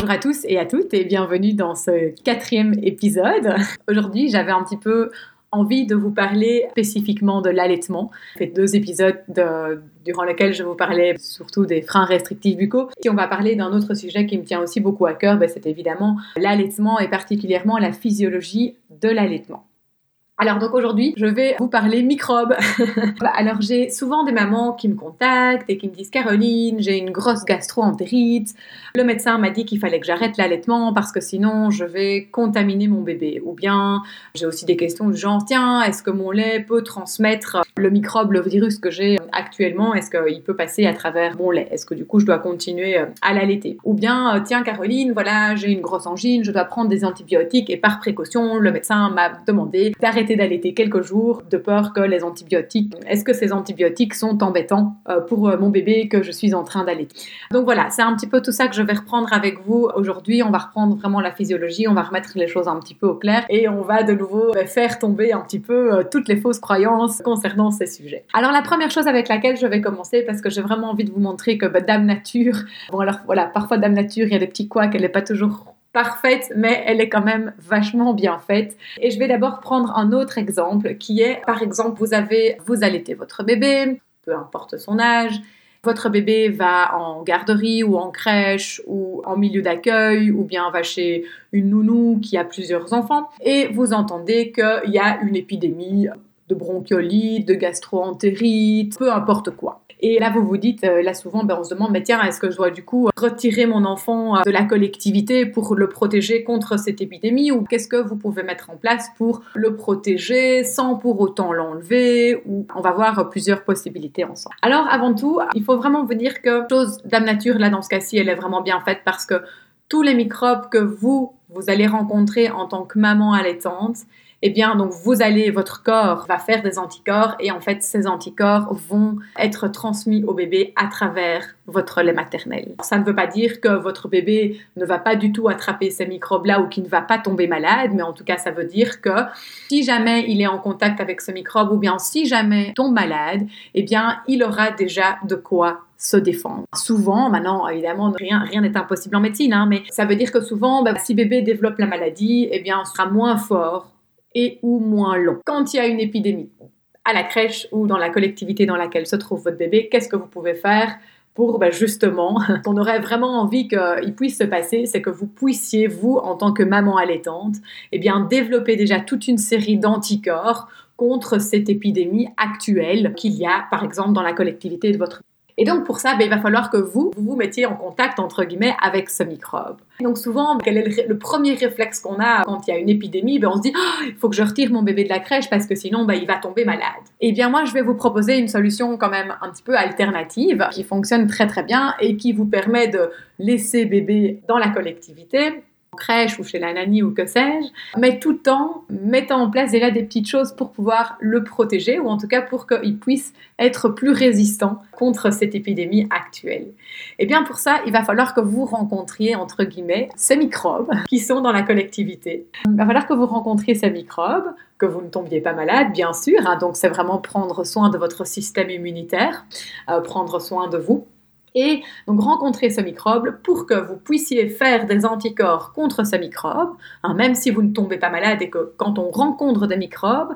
Bonjour à tous et à toutes et bienvenue dans ce quatrième épisode. Aujourd'hui, j'avais un petit peu envie de vous parler spécifiquement de l'allaitement. J'ai fait deux épisodes durant lesquels je vous parlais surtout des freins restrictifs buccaux. Si on va parler d'un autre sujet qui me tient aussi beaucoup à cœur, ben, c'est évidemment l'allaitement et particulièrement la physiologie de l'allaitement. Alors donc aujourd'hui, je vais vous parler microbes. Alors j'ai souvent des mamans qui me contactent et qui me disent Caroline, j'ai une grosse gastro-entérite. Le médecin m'a dit qu'il fallait que j'arrête l'allaitement parce que sinon je vais contaminer mon bébé. Ou bien j'ai aussi des questions du genre tiens, est-ce que mon lait peut transmettre le microbe, le virus que j'ai actuellement? Est-ce qu'il peut passer à travers mon lait? Est-ce que du coup je dois continuer euh, à l'allaiter? Ou bien euh, tiens Caroline, voilà, j'ai une grosse angine, je dois prendre des antibiotiques et par précaution, le médecin m'a demandé d'arrêter d'allaiter quelques jours de peur que les antibiotiques, est-ce que ces antibiotiques sont embêtants euh, pour euh, mon bébé que je suis en train d'allaiter. Donc voilà, c'est un petit peu tout ça que je vais reprendre avec vous aujourd'hui. On va reprendre vraiment la physiologie, on va remettre les choses un petit peu au clair et on va de nouveau euh, faire tomber un petit peu toutes les fausses croyances concernant ces sujets. Alors la première chose avec laquelle je vais commencer, parce que j'ai vraiment envie de vous montrer que bah, Dame Nature, bon alors voilà, parfois Dame Nature, il y a des petits couacs, elle n'est pas toujours parfaite, mais elle est quand même vachement bien faite. Et je vais d'abord prendre un autre exemple qui est, par exemple, vous avez, vous allaitez votre bébé, peu importe son âge, votre bébé va en garderie ou en crèche ou en milieu d'accueil ou bien va chez une nounou qui a plusieurs enfants et vous entendez qu'il y a une épidémie de bronchiolite, de gastroentérite, peu importe quoi. Et là, vous vous dites, euh, là souvent, ben, on se demande, mais tiens, est-ce que je dois du coup retirer mon enfant euh, de la collectivité pour le protéger contre cette épidémie ou qu'est-ce que vous pouvez mettre en place pour le protéger sans pour autant l'enlever ou on va voir plusieurs possibilités ensemble. Alors avant tout, il faut vraiment vous dire que chose Dame Nature, là dans ce cas-ci, elle est vraiment bien faite parce que tous les microbes que vous, vous allez rencontrer en tant que maman allaitante, eh bien, donc vous allez, votre corps va faire des anticorps et en fait, ces anticorps vont être transmis au bébé à travers votre lait maternel. Ça ne veut pas dire que votre bébé ne va pas du tout attraper ces microbes-là ou qu'il ne va pas tomber malade, mais en tout cas, ça veut dire que si jamais il est en contact avec ce microbe ou bien si jamais il tombe malade, eh bien, il aura déjà de quoi se défendre. Souvent, maintenant, évidemment, rien rien n'est impossible en médecine, hein, mais ça veut dire que souvent, bah, si bébé développe la maladie, eh bien, on sera moins fort et ou moins long. Quand il y a une épidémie à la crèche ou dans la collectivité dans laquelle se trouve votre bébé, qu'est-ce que vous pouvez faire pour ben, justement, qu'on aurait vraiment envie qu'il puisse se passer, c'est que vous puissiez, vous, en tant que maman allaitante, eh bien, développer déjà toute une série d'anticorps contre cette épidémie actuelle qu'il y a, par exemple, dans la collectivité de votre et donc pour ça, ben, il va falloir que vous, vous mettiez en contact, entre guillemets, avec ce microbe. Donc souvent, quel est le, premier réflexe qu'on a quand il y a une épidémie? Ben, On se dit, oh, il faut que je retire mon bébé de la crèche parce que sinon, ben, il va tomber malade. Eh bien moi, je vais vous proposer une solution quand même un petit peu alternative qui fonctionne très très bien et qui vous permet de laisser bébé dans la collectivité crèche ou chez la nanny ou que sais-je, mais tout en mettant en place déjà des petites choses pour pouvoir le protéger ou en tout cas pour qu'il puisse être plus résistant contre cette épidémie actuelle. Et eh bien pour ça, il va falloir que vous rencontriez entre guillemets ces microbes qui sont dans la collectivité. Il va falloir que vous rencontriez ces microbes, que vous ne tombiez pas malade, bien sûr. Hein. donc c'est vraiment prendre soin de votre système immunitaire, euh, prendre soin de vous et donc rencontrer ce microbe pour que vous puissiez faire des anticorps contre ce microbe, hein, même si vous ne tombez pas malade et que quand on rencontre des microbes,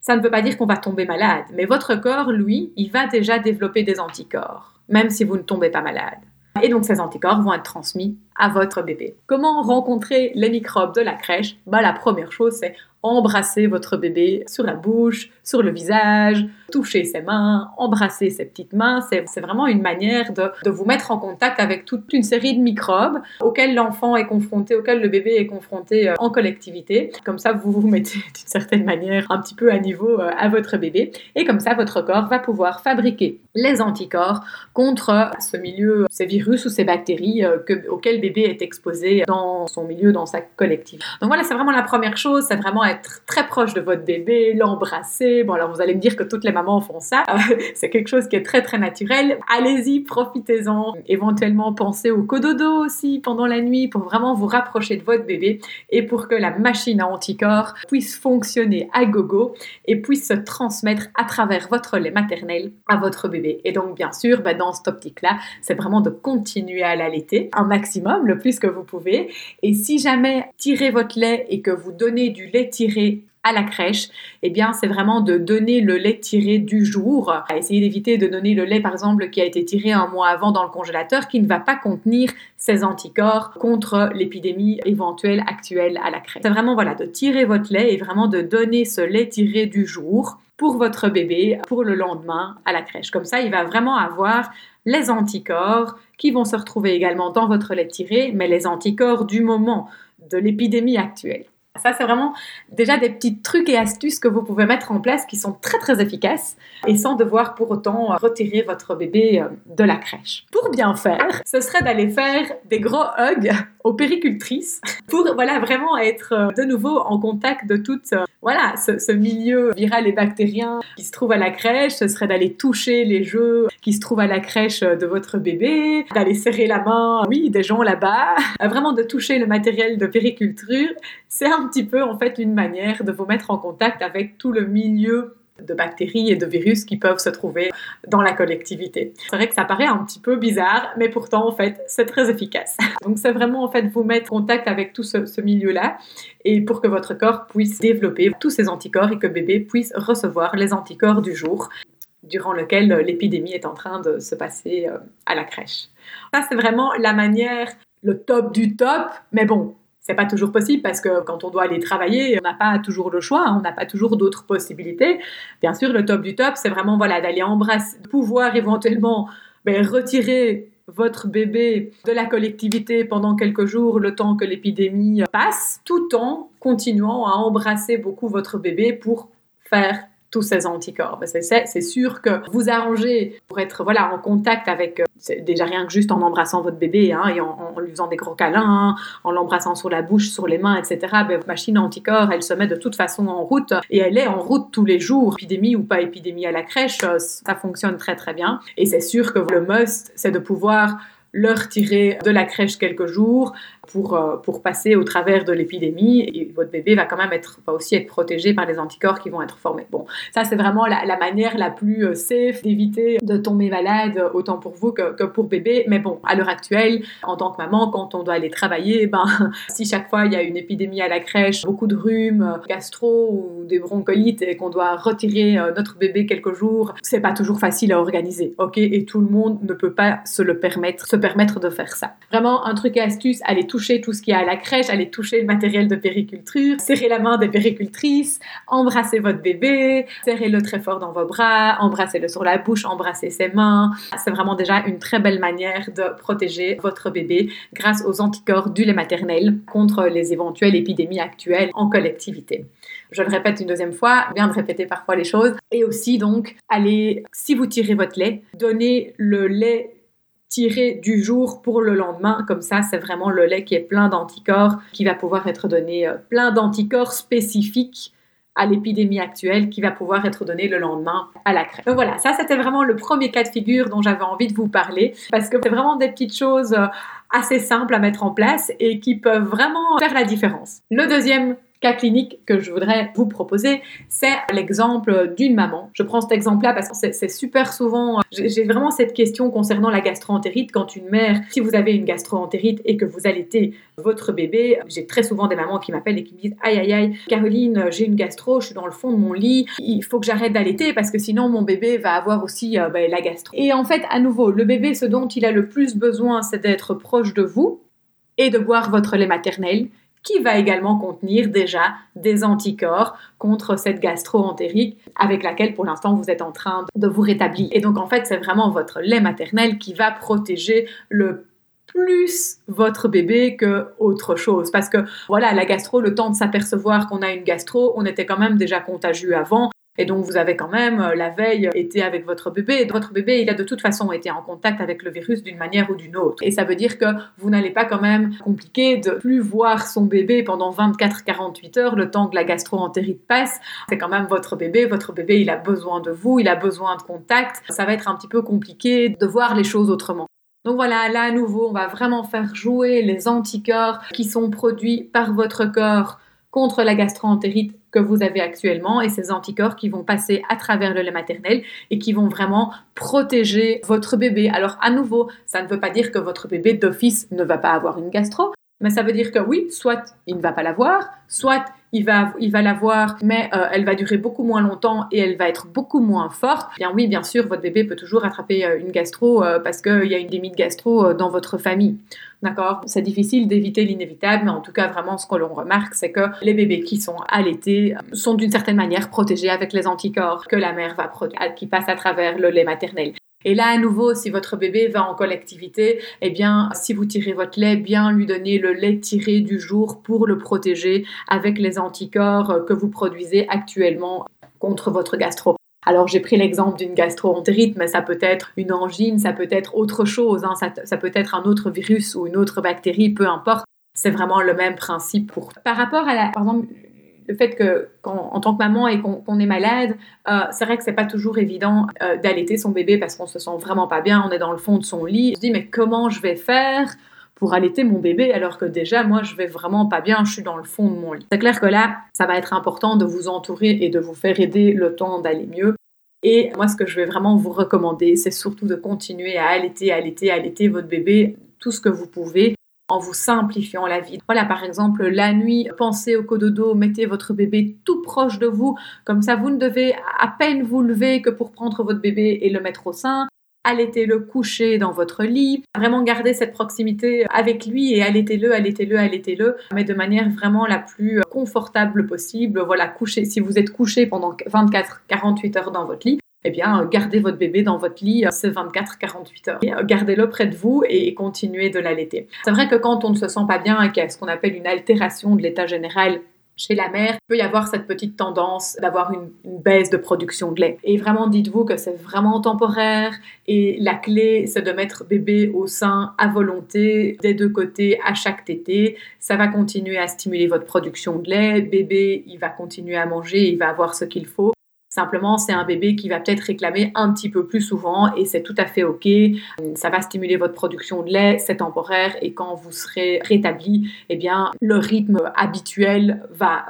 ça ne veut pas dire qu'on va tomber malade, mais votre corps, lui, il va déjà développer des anticorps, même si vous ne tombez pas malade. Et donc ces anticorps vont être transmis à votre bébé. Comment rencontrer les microbes de la crèche? Bah, La première chose, c'est embrasser votre bébé sur la bouche, sur le visage, toucher ses mains, embrasser ses petites mains. C'est vraiment une manière de, de, vous mettre en contact avec toute une série de microbes auxquels l'enfant est confronté, auxquels le bébé est confronté euh, en collectivité. Comme ça, vous vous mettez d'une certaine manière un petit peu à niveau euh, à votre bébé. Et comme ça, votre corps va pouvoir fabriquer les anticorps contre ce milieu, ces virus ou ces bactéries euh, que, auxquels bébé est exposé dans son milieu, dans sa collectivité. Donc voilà, c'est vraiment la première chose, c'est vraiment être très proche de votre bébé, l'embrasser. Bon, alors vous allez me dire que toutes les mamans font ça. c'est quelque chose qui est très très naturel. Allez-y, profitez-en. Éventuellement, pensez au cododo aussi pendant la nuit pour vraiment vous rapprocher de votre bébé et pour que la machine à anticorps puisse fonctionner à gogo et puisse se transmettre à travers votre lait maternel à votre bébé. Et donc, bien sûr, bah, dans cette optique-là, c'est vraiment de continuer à l'allaiter un maximum, le plus que vous pouvez. Et si jamais tirez votre lait et que vous donnez du lait tiré à la crèche, eh bien, c'est vraiment de donner le lait tiré du jour. Essayez d'éviter de donner le lait, par exemple, qui a été tiré un mois avant dans le congélateur, qui ne va pas contenir ces anticorps contre l'épidémie éventuelle actuelle à la crèche. C'est vraiment, voilà, de tirer votre lait et vraiment de donner ce lait tiré du jour pour votre bébé pour le lendemain à la crèche. Comme ça, il va vraiment avoir les anticorps qui vont se retrouver également dans votre lait tiré, mais les anticorps du moment de l'épidémie actuelle. Ça, c'est vraiment déjà des petits trucs et astuces que vous pouvez mettre en place qui sont très très efficaces et sans devoir pour autant retirer votre bébé euh, de la crèche. Pour bien faire, ce serait d'aller faire des gros hugs aux péricultrices pour voilà vraiment être euh, de nouveau en contact de tout voilà ce, milieu viral et bactérien qui se trouve à la crèche. Ce serait d'aller toucher les jeux qui se trouvent à la crèche de votre bébé, d'aller serrer la main, oui, des gens là-bas, vraiment de toucher le matériel de périculture. C'est un petit peu en fait une manière de vous mettre en contact avec tout le milieu de bactéries et de virus qui peuvent se trouver dans la collectivité. C'est vrai que ça paraît un petit peu bizarre, mais pourtant en fait c'est très efficace. Donc c'est vraiment en fait vous mettre en contact avec tout ce, milieu-là et pour que votre corps puisse développer tous ces anticorps et que bébé puisse recevoir les anticorps du jour durant lequel l'épidémie est en train de se passer euh, à la crèche. Ça c'est vraiment la manière, le top du top, mais bon, c'est pas toujours possible parce que quand on doit aller travailler, on n'a pas toujours le choix, on n'a pas toujours d'autres possibilités. Bien sûr, le top du top, c'est vraiment voilà d'aller embrasser, pouvoir éventuellement ben, retirer votre bébé de la collectivité pendant quelques jours, le temps que l'épidémie passe, tout en continuant à embrasser beaucoup votre bébé pour faire tous ces anticorps. C'est sûr que vous arrangez pour être voilà, en contact avec, euh, déjà rien que juste en embrassant votre bébé hein, et en, lui faisant des gros câlins, en l'embrassant sur la bouche, sur les mains, etc. Ben, votre machine anticorps, elle se met de toute façon en route et elle est en route tous les jours. Épidémie ou pas épidémie à la crèche, euh, ça fonctionne très très bien. Et c'est sûr que le must, c'est de pouvoir le retirer de la crèche quelques jours pour, euh, pour passer au travers de l'épidémie et votre bébé va quand même être, va aussi être protégé par les anticorps qui vont être formés. Bon, ça c'est vraiment la, la, manière la plus euh, safe d'éviter de tomber malade autant pour vous que, que, pour bébé. Mais bon, à l'heure actuelle, en tant que maman, quand on doit aller travailler, ben, si chaque fois il y a une épidémie à la crèche, beaucoup de rhume, euh, gastro ou des broncholites et qu'on doit retirer notre bébé quelques jours, c'est pas toujours facile à organiser, ok? Et tout le monde ne peut pas se le permettre de faire ça. Vraiment, un truc et astuce, tout toucher tout ce qui est à la crèche, aller toucher le matériel de périculture, serrer la main des péricultrices, embrasser votre bébé, serrez-le très fort dans vos bras, embrassez-le sur la bouche, embrassez ses mains. C'est vraiment déjà une très belle manière de protéger votre bébé grâce aux anticorps du lait maternel contre les éventuelles épidémies actuelles en collectivité. Je le répète une deuxième fois, bien de répéter parfois les choses. Et aussi donc, allez, si vous tirez votre lait, donnez le lait tiré du jour pour le lendemain. Comme ça, c'est vraiment le lait qui est plein d'anticorps, qui va pouvoir être donné, euh, plein d'anticorps spécifiques à l'épidémie actuelle qui va pouvoir être donné le lendemain à la crèche. Donc voilà, ça c'était vraiment le premier cas de figure dont j'avais envie de vous parler parce que c'est vraiment des petites choses euh, assez simples à mettre en place et qui peuvent vraiment faire la différence. Le deuxième cas clinique que je voudrais vous proposer, c'est l'exemple d'une maman. Je prends cet exemple-là parce que c'est super souvent, j'ai vraiment cette question concernant la gastroentérite. Quand une mère, si vous avez une gastroentérite et que vous allaitez votre bébé, j'ai très souvent des mamans qui m'appellent et qui me disent aïe aïe aïe, Caroline, j'ai une gastro, je suis dans le fond de mon lit, il faut que j'arrête d'allaiter parce que sinon mon bébé va avoir aussi euh, ben, la gastro. Et en fait, à nouveau, le bébé, ce dont il a le plus besoin, c'est d'être proche de vous et de boire votre lait maternel qui va également contenir déjà des anticorps contre cette gastro-entérite avec laquelle pour l'instant vous êtes en train de vous rétablir. Et donc en fait c'est vraiment votre lait maternel qui va protéger le plus votre bébé que autre chose parce que voilà la gastro le temps de s'apercevoir qu'on a une gastro on était quand même déjà contagieux avant et donc, vous avez quand même, euh, la veille, été avec votre bébé. Votre bébé, il a de toute façon été en contact avec le virus d'une manière ou d'une autre. Et ça veut dire que vous n'allez pas quand même compliquer de plus voir son bébé pendant 24-48 heures, le temps que la gastro-entérite passe. C'est quand même votre bébé. Votre bébé, il a besoin de vous, il a besoin de contact. Ça va être un petit peu compliqué de voir les choses autrement. Donc voilà, là à nouveau, on va vraiment faire jouer les anticorps qui sont produits par votre corps contre la gastro-entérite que vous avez actuellement et ces anticorps qui vont passer à travers le lait maternel et qui vont vraiment protéger votre bébé. Alors à nouveau, ça ne veut pas dire que votre bébé d'office ne va pas avoir une gastro, mais ça veut dire que oui, soit il ne va pas l'avoir, soit il va, il va l'avoir, mais euh, elle va durer beaucoup moins longtemps et elle va être beaucoup moins forte. Bien oui, bien sûr, votre bébé peut toujours attraper euh, une gastro euh, parce qu'il y a une démie de gastro dans votre famille. D'accord? C'est difficile d'éviter l'inévitable, mais en tout cas, vraiment, ce que l'on remarque, c'est que les bébés qui sont allaités sont d'une certaine manière protégés avec les anticorps que la mère va qui passent à travers le lait maternel. Et là, à nouveau, si votre bébé va en collectivité, eh bien, si vous tirez votre lait, bien lui donner le lait tiré du jour pour le protéger avec les anticorps que vous produisez actuellement contre votre gastro. Alors j'ai pris l'exemple d'une gastro-entérite, mais ça peut être une angine, ça peut être autre chose, hein. ça, peut être un autre virus ou une autre bactérie, peu importe. C'est vraiment le même principe pour. Par rapport à la, par exemple, le fait que en tant que maman et qu'on est malade, euh, c'est vrai que c'est pas toujours évident euh, d'allaiter son bébé parce qu'on se sent vraiment pas bien, on est dans le fond de son lit. On se dit mais comment je vais faire pour allaiter mon bébé alors que déjà moi je vais vraiment pas bien, je suis dans le fond de mon lit? C'est clair que là, ça va être important de vous entourer et de vous faire aider le temps d'aller mieux. Et moi ce que je vais vraiment vous recommander, c'est surtout de continuer à allaiter, allaiter, allaiter votre bébé tout ce que vous pouvez en vous simplifiant la vie. Voilà, par exemple, la nuit, pensez au cododo, mettez votre bébé tout proche de vous, comme ça vous ne devez à peine vous lever que pour prendre votre bébé et le mettre au sein. Allaitez-le coucher dans votre lit, vraiment gardez cette proximité avec lui et allaitez-le, allaitez-le, allaitez-le, mais de manière vraiment la plus confortable possible. Voilà, coucher, si vous êtes couché pendant 24-48 heures dans votre lit, eh bien, euh, gardez votre bébé dans votre lit euh, ces 24-48 heures. Euh, gardez-le près de vous et continuez de l'allaiter. C'est vrai que quand on ne se sent pas bien et qu'il y a ce qu'on appelle une altération de l'état général chez la mère, il peut y avoir cette petite tendance d'avoir une, baisse de production de lait. Et vraiment, dites-vous que c'est vraiment temporaire et la clé, c'est de mettre bébé au sein à volonté, des deux côtés, à chaque tété. Ça va continuer à stimuler votre production de lait. Bébé, il va continuer à manger, il va avoir ce qu'il faut. Simplement, c'est un bébé qui va peut-être réclamer un petit peu plus souvent et c'est tout à fait OK. Ça va stimuler votre production de lait, c'est temporaire et quand vous serez rétabli, eh bien, le rythme habituel va.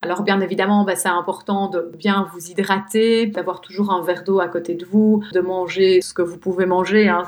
Alors bien évidemment, bah, c'est important de bien vous hydrater, d'avoir toujours un verre d'eau à côté de vous, de manger ce que vous pouvez manger. Hein.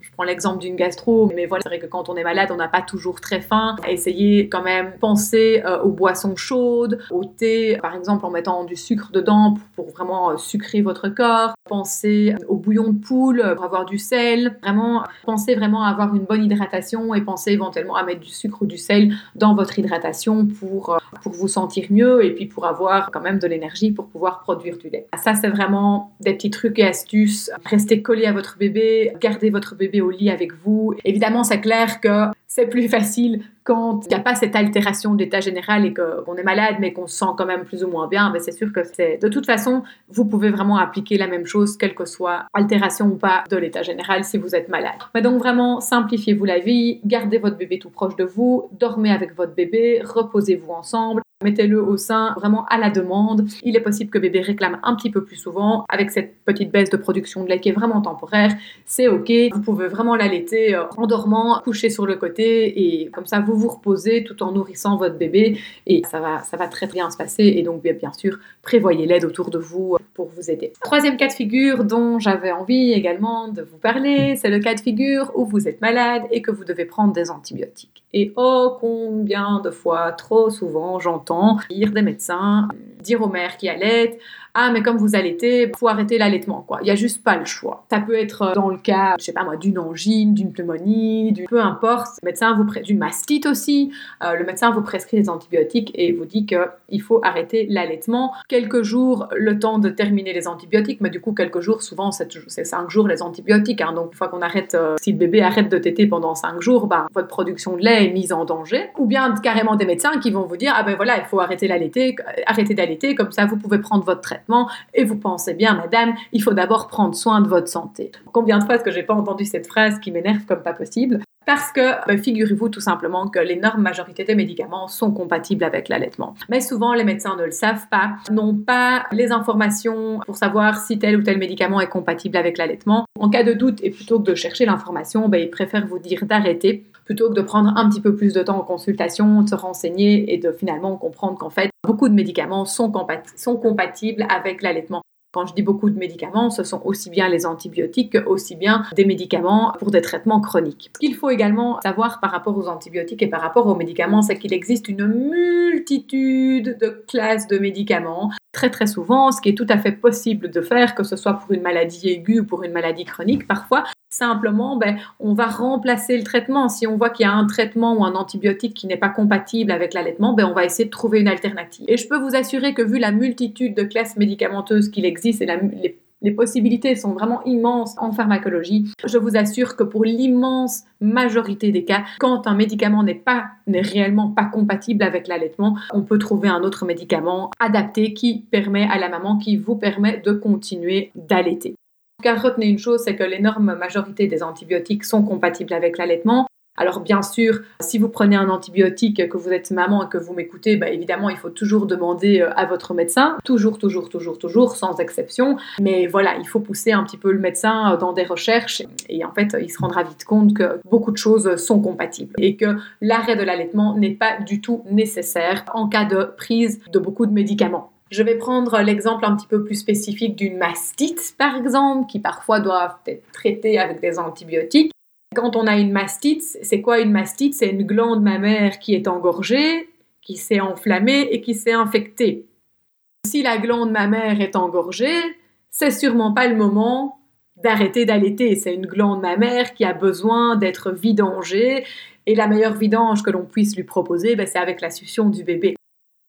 Je prends l'exemple d'une gastro, mais voilà, c'est vrai que quand on est malade, on n'a pas toujours très faim. Essayez quand même penser euh, aux boissons chaudes, au thé, par exemple en mettant du sucre dedans pour, vraiment euh, sucrer votre corps. Pensez au bouillon de poule pour avoir du sel. Vraiment, pensez vraiment à avoir une bonne hydratation et pensez éventuellement à mettre du sucre ou du sel dans votre hydratation pour, euh, pour vous sentir mieux et puis pour avoir quand même de l'énergie pour pouvoir produire du lait. Ça, c'est vraiment des petits trucs et astuces. Restez collé à votre bébé, gardez votre bébé au lit avec vous. Évidemment, c'est clair que c'est plus facile quand il n'y a pas cette altération de l'état général et qu'on est malade mais qu'on se sent quand même plus ou moins bien, mais c'est sûr que c'est de toute façon, vous pouvez vraiment appliquer la même chose, quelle que soit altération ou pas de l'état général si vous êtes malade. Mais donc vraiment, simplifiez-vous la vie, gardez votre bébé tout proche de vous, dormez avec votre bébé, reposez-vous ensemble. Mettez-le au sein vraiment à la demande. Il est possible que bébé réclame un petit peu plus souvent avec cette petite baisse de production de lait qui est vraiment temporaire. C'est ok. Vous pouvez vraiment l'allaiter euh, en dormant, coucher sur le côté et comme ça vous vous reposez tout en nourrissant votre bébé et ça va, ça va très bien se passer. Et donc bien sûr, prévoyez l'aide autour de vous pour vous aider. Troisième cas de figure dont j'avais envie également de vous parler, c'est le cas de figure où vous êtes malade et que vous devez prendre des antibiotiques. Et oh combien de fois, trop souvent, j'entends dire des médecins, dire aux mères qui allaitent, ah mais comme vous allaitez, faut arrêter l'allaitement quoi. Il y a juste pas le choix. Ça peut être euh, dans le cas, je sais pas moi, d'une angine, d'une pneumonie, du peu importe. Le médecin vous d'une mastite aussi. Euh, le médecin vous prescrit des antibiotiques et vous dit qu'il faut arrêter l'allaitement. Quelques jours, le temps de terminer les antibiotiques, mais du coup quelques jours, souvent c'est cinq jours les antibiotiques. Hein. donc une fois qu'on arrête, euh, si le bébé arrête de téter pendant cinq jours, bah, votre production de lait est mise en danger. Ou bien carrément des médecins qui vont vous dire ah ben voilà il faut arrêter l'allaiter, arrêter d'allaiter comme ça vous pouvez prendre votre et vous pensez bien madame il faut d'abord prendre soin de votre santé. Combien de fois est-ce que j'ai pas entendu cette phrase qui m'énerve comme pas possible? Parce que ben, figurez-vous tout simplement que l'énorme majorité des médicaments sont compatibles avec l'allaitement. Mais souvent les médecins ne le savent pas, n'ont pas les informations pour savoir si tel ou tel médicament est compatible avec l'allaitement. En cas de doute et plutôt que de chercher l'information, ben, ils préfèrent vous dire d'arrêter plutôt que de prendre un petit peu plus de temps en consultation, de se renseigner et de finalement comprendre qu'en fait, beaucoup de médicaments sont, sont compatibles avec l'allaitement. Quand je dis beaucoup de médicaments, ce sont aussi bien les antibiotiques que aussi bien des médicaments pour des traitements chroniques. Ce qu'il faut également savoir par rapport aux antibiotiques et par rapport aux médicaments, c'est qu'il existe une multitude de classes de médicaments. Très très souvent, ce qui est tout à fait possible de faire, que ce soit pour une maladie aiguë ou pour une maladie chronique, parfois Simplement, ben, on va remplacer le traitement. Si on voit qu'il y a un traitement ou un antibiotique qui n'est pas compatible avec l'allaitement, ben, on va essayer de trouver une alternative. Et je peux vous assurer que vu la multitude de classes médicamenteuses qu'il existe et les, possibilités sont vraiment immenses en pharmacologie. Je vous assure que pour l'immense majorité des cas, quand un médicament n'est pas n'est réellement pas compatible avec l'allaitement, on peut trouver un autre médicament adapté qui permet à la maman, qui vous permet de continuer d'allaiter. Car retenez une chose, c'est que l'énorme majorité des antibiotiques sont compatibles avec l'allaitement. Alors bien sûr, si vous prenez un antibiotique, que vous êtes maman et que vous m'écoutez, bah, évidemment, il faut toujours demander euh, à votre médecin, toujours, toujours, toujours, toujours, sans exception. Mais voilà, il faut pousser un petit peu le médecin euh, dans des recherches et en fait, il se rendra vite compte que beaucoup de choses sont compatibles et que l'arrêt de l'allaitement n'est pas du tout nécessaire en cas de prise de beaucoup de médicaments. Je vais prendre l'exemple un petit peu plus spécifique d'une mastite, par exemple, qui parfois doit être traitée avec des antibiotiques. Quand on a une mastite, c'est quoi une mastite? C'est une glande mammaire qui est engorgée, qui s'est enflammée et qui s'est infectée. Si la glande mammaire est engorgée, c'est sûrement pas le moment d'arrêter d'allaiter. C'est une glande mammaire qui a besoin d'être vidangée et la meilleure vidange que l'on puisse lui proposer, ben, c'est avec la succion du bébé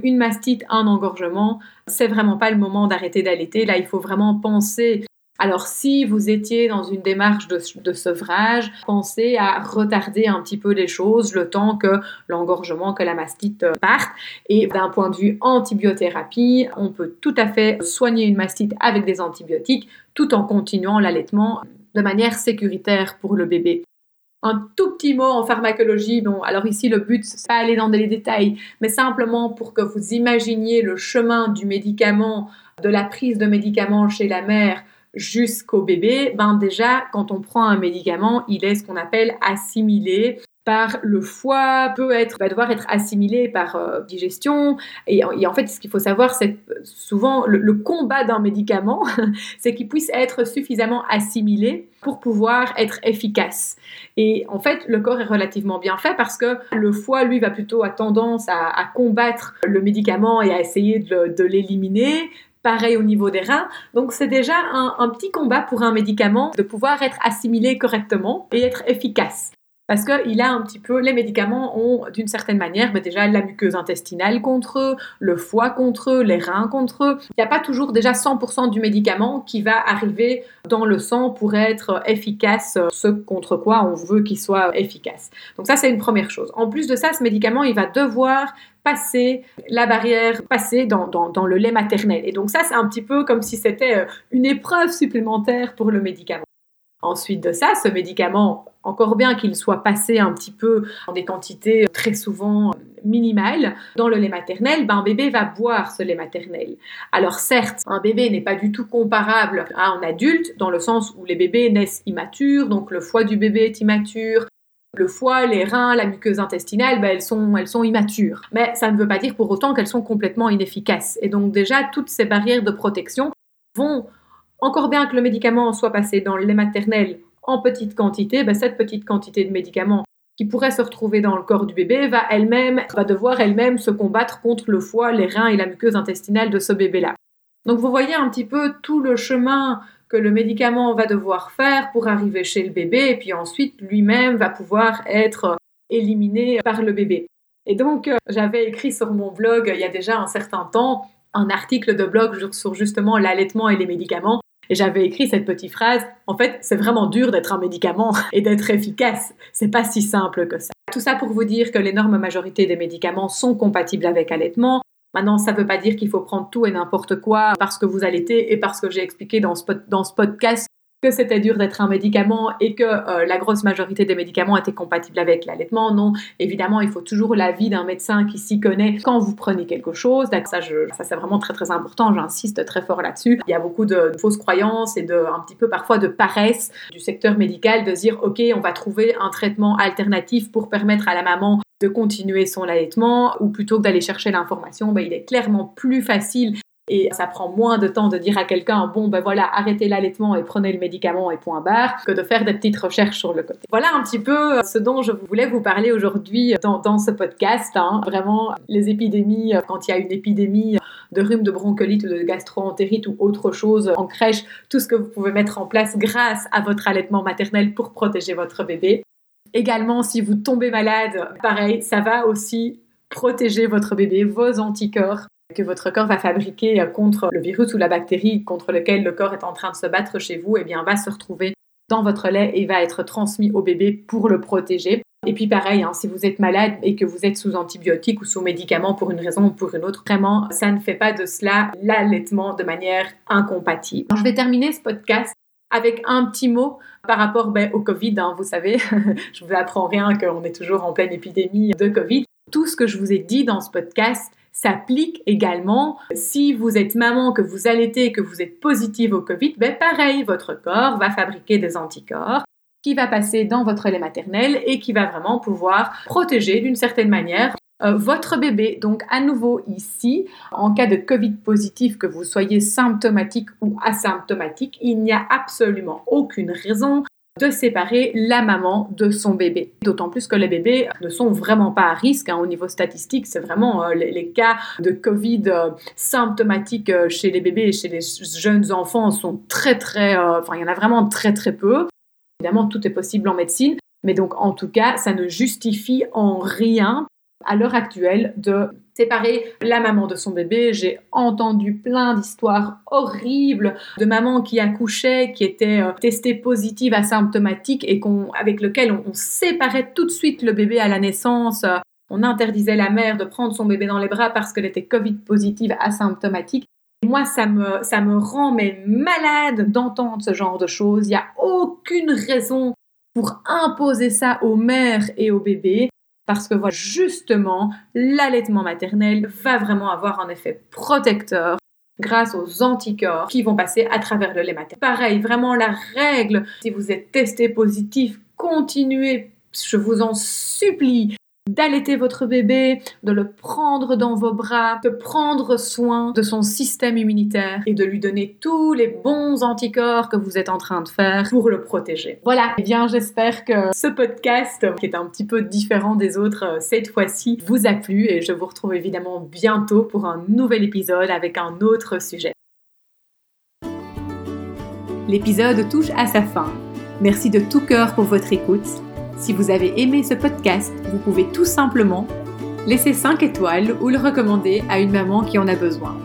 une mastite, un engorgement, c'est vraiment pas le moment d'arrêter d'allaiter. Là, il faut vraiment penser. Alors, si vous étiez dans une démarche de, sevrage, pensez à retarder un petit peu les choses le temps que l'engorgement, que la mastite parte. Et d'un point de vue antibiothérapie, on peut tout à fait soigner une mastite avec des antibiotiques tout en continuant l'allaitement de manière sécuritaire pour le bébé. Un tout petit mot en pharmacologie. Bon, alors ici, le but, c'est pas aller dans les détails, mais simplement pour que vous imaginiez le chemin du médicament, de la prise de médicaments chez la mère jusqu'au bébé. Ben déjà, quand on prend un médicament, il est ce qu'on appelle assimilé par le foie, peut être, va devoir être assimilé par euh, digestion. Et, en fait, ce qu'il faut savoir, c'est souvent le, combat d'un médicament, c'est qu'il puisse être suffisamment assimilé pour pouvoir être efficace. Et en fait, le corps est relativement bien fait parce que le foie, lui, va plutôt à tendance à, combattre le médicament et à essayer de, l'éliminer. Pareil au niveau des reins. Donc c'est déjà un petit combat pour un médicament de pouvoir être assimilé correctement et être efficace parce qu'il a un petit peu, les médicaments ont d'une certaine manière déjà la muqueuse intestinale contre eux, le foie contre eux, les reins contre eux. Il n'y a pas toujours déjà 100% du médicament qui va arriver dans le sang pour être efficace, ce contre quoi on veut qu'il soit efficace. Donc ça, c'est une première chose. En plus de ça, ce médicament, il va devoir passer la barrière, passer dans, dans le lait maternel. Et donc ça, c'est un petit peu comme si c'était euh, une épreuve supplémentaire pour le médicament. Ensuite de ça, ce médicament, encore bien qu'il soit passé un petit peu en des quantités très souvent minimales dans le lait maternel, ben un bébé va boire ce lait maternel. Alors certes, un bébé n'est pas du tout comparable à un adulte dans le sens où les bébés naissent immatures, donc le foie du bébé est immature, le foie, les reins, la muqueuse intestinale, ben elles, sont, immatures. Mais ça ne veut pas dire pour autant qu'elles sont complètement inefficaces. Et donc déjà, toutes ces barrières de protection vont encore bien que le médicament soit passé dans le lait maternel en petite quantité, ben, cette petite quantité de médicament qui pourrait se retrouver dans le corps du bébé va elle-même va devoir elle-même se combattre contre le foie, les reins et la muqueuse intestinale de ce bébé-là. Donc vous voyez un petit peu tout le chemin que le médicament va devoir faire pour arriver chez le bébé et puis ensuite lui-même va pouvoir être éliminé par le bébé. Et donc euh, j'avais écrit sur mon blog il y a déjà un certain temps un article de blog sur justement l'allaitement et les médicaments et j'avais écrit cette petite phrase, en fait, c'est vraiment dur d'être un médicament et d'être efficace. C'est pas si simple que ça. Tout ça pour vous dire que l'énorme majorité des médicaments sont compatibles avec allaitement. Maintenant, ça ne veut pas dire qu'il faut prendre tout et n'importe quoi parce que vous allaitez et parce que j'ai expliqué dans ce, dans ce podcast que c'était dur d'être un médicament et que euh, la grosse majorité des médicaments étaient compatibles avec l'allaitement. Non, évidemment, il faut toujours l'avis d'un médecin qui s'y connaît quand vous prenez quelque chose. Ça, ça c'est vraiment très très important. J'insiste très fort là-dessus. Il y a beaucoup de, fausses croyances et de un petit peu parfois de paresse du secteur médical de dire ok, on va trouver un traitement alternatif pour permettre à la maman de continuer son allaitement ou plutôt d'aller chercher l'information, ben, il est clairement plus facile et ça prend moins de temps de dire à quelqu'un, bon, ben voilà, arrêtez l'allaitement et prenez le médicament et point barre, que de faire des petites recherches sur le côté. Voilà un petit peu euh, ce dont je voulais vous parler aujourd'hui dans, dans, ce podcast. Hein. Vraiment, les épidémies, euh, quand il y a une épidémie de rhume, de bronchiolite ou de gastroentérite ou autre chose en crèche, tout ce que vous pouvez mettre en place grâce à votre allaitement maternel pour protéger votre bébé. Également, si vous tombez malade, pareil, ça va aussi protéger votre bébé, vos anticorps que votre corps va fabriquer contre le virus ou la bactérie contre lequel le corps est en train de se battre chez vous, eh bien va se retrouver dans votre lait et va être transmis au bébé pour le protéger. Et puis pareil, hein, si vous êtes malade et que vous êtes sous antibiotiques ou sous médicaments pour une raison ou pour une autre, vraiment, ça ne fait pas de cela l'allaitement de manière incompatible. je vais terminer ce podcast avec un petit mot par rapport ben, au Covid. Hein, vous savez, je vous apprends rien qu'on est toujours en pleine épidémie de Covid. Tout ce que je vous ai dit dans ce podcast, s'applique également si vous êtes maman, que vous allaitez, que vous êtes positive au Covid, ben pareil, votre corps va fabriquer des anticorps qui va passer dans votre lait maternel et qui va vraiment pouvoir protéger d'une certaine manière euh, votre bébé. Donc à nouveau ici, en cas de Covid positif, que vous soyez symptomatique ou asymptomatique, il n'y a absolument aucune raison de séparer la maman de son bébé. D'autant plus que les bébés ne sont vraiment pas à risque hein, au niveau statistique. C'est vraiment euh, les, cas de Covid euh, symptomatiques euh, chez les bébés et chez les jeunes enfants sont très très... Enfin, il y en a vraiment très très peu. Évidemment, tout est possible en médecine. Mais donc, en tout cas, ça ne justifie en rien à l'heure actuelle de séparer la maman de son bébé. J'ai entendu plein d'histoires horribles de mamans qui accouchaient, qui étaient euh, testées positives asymptomatiques et avec lequel on, séparait tout de suite le bébé à la naissance. On interdisait la mère de prendre son bébé dans les bras parce qu'elle était Covid positive asymptomatique. Moi, ça me, ça me rend mais malade d'entendre ce genre de choses. Il n'y a aucune raison pour imposer ça aux mères et aux bébés parce que voilà, justement, l'allaitement maternel va vraiment avoir un effet protecteur grâce aux anticorps qui vont passer à travers le lait maternel. Pareil, vraiment la règle, si vous êtes testé positif, continuez, je vous en supplie, d'allaiter votre bébé, de le prendre dans vos bras, de prendre soin de son système immunitaire et de lui donner tous les bons anticorps que vous êtes en train de faire pour le protéger. Voilà, eh bien j'espère que ce podcast, qui est un petit peu différent des autres euh, cette fois-ci, vous a plu et je vous retrouve évidemment bientôt pour un nouvel épisode avec un autre sujet. L'épisode touche à sa fin. Merci de tout cœur pour votre écoute si vous avez aimé ce podcast, vous pouvez tout simplement laisser 5 étoiles ou le recommander à une maman qui en a besoin.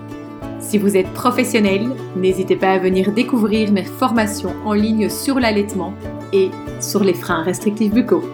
Si vous êtes professionnel, n'hésitez pas à venir découvrir mes formations en ligne sur l'allaitement et sur les freins restrictifs buccaux.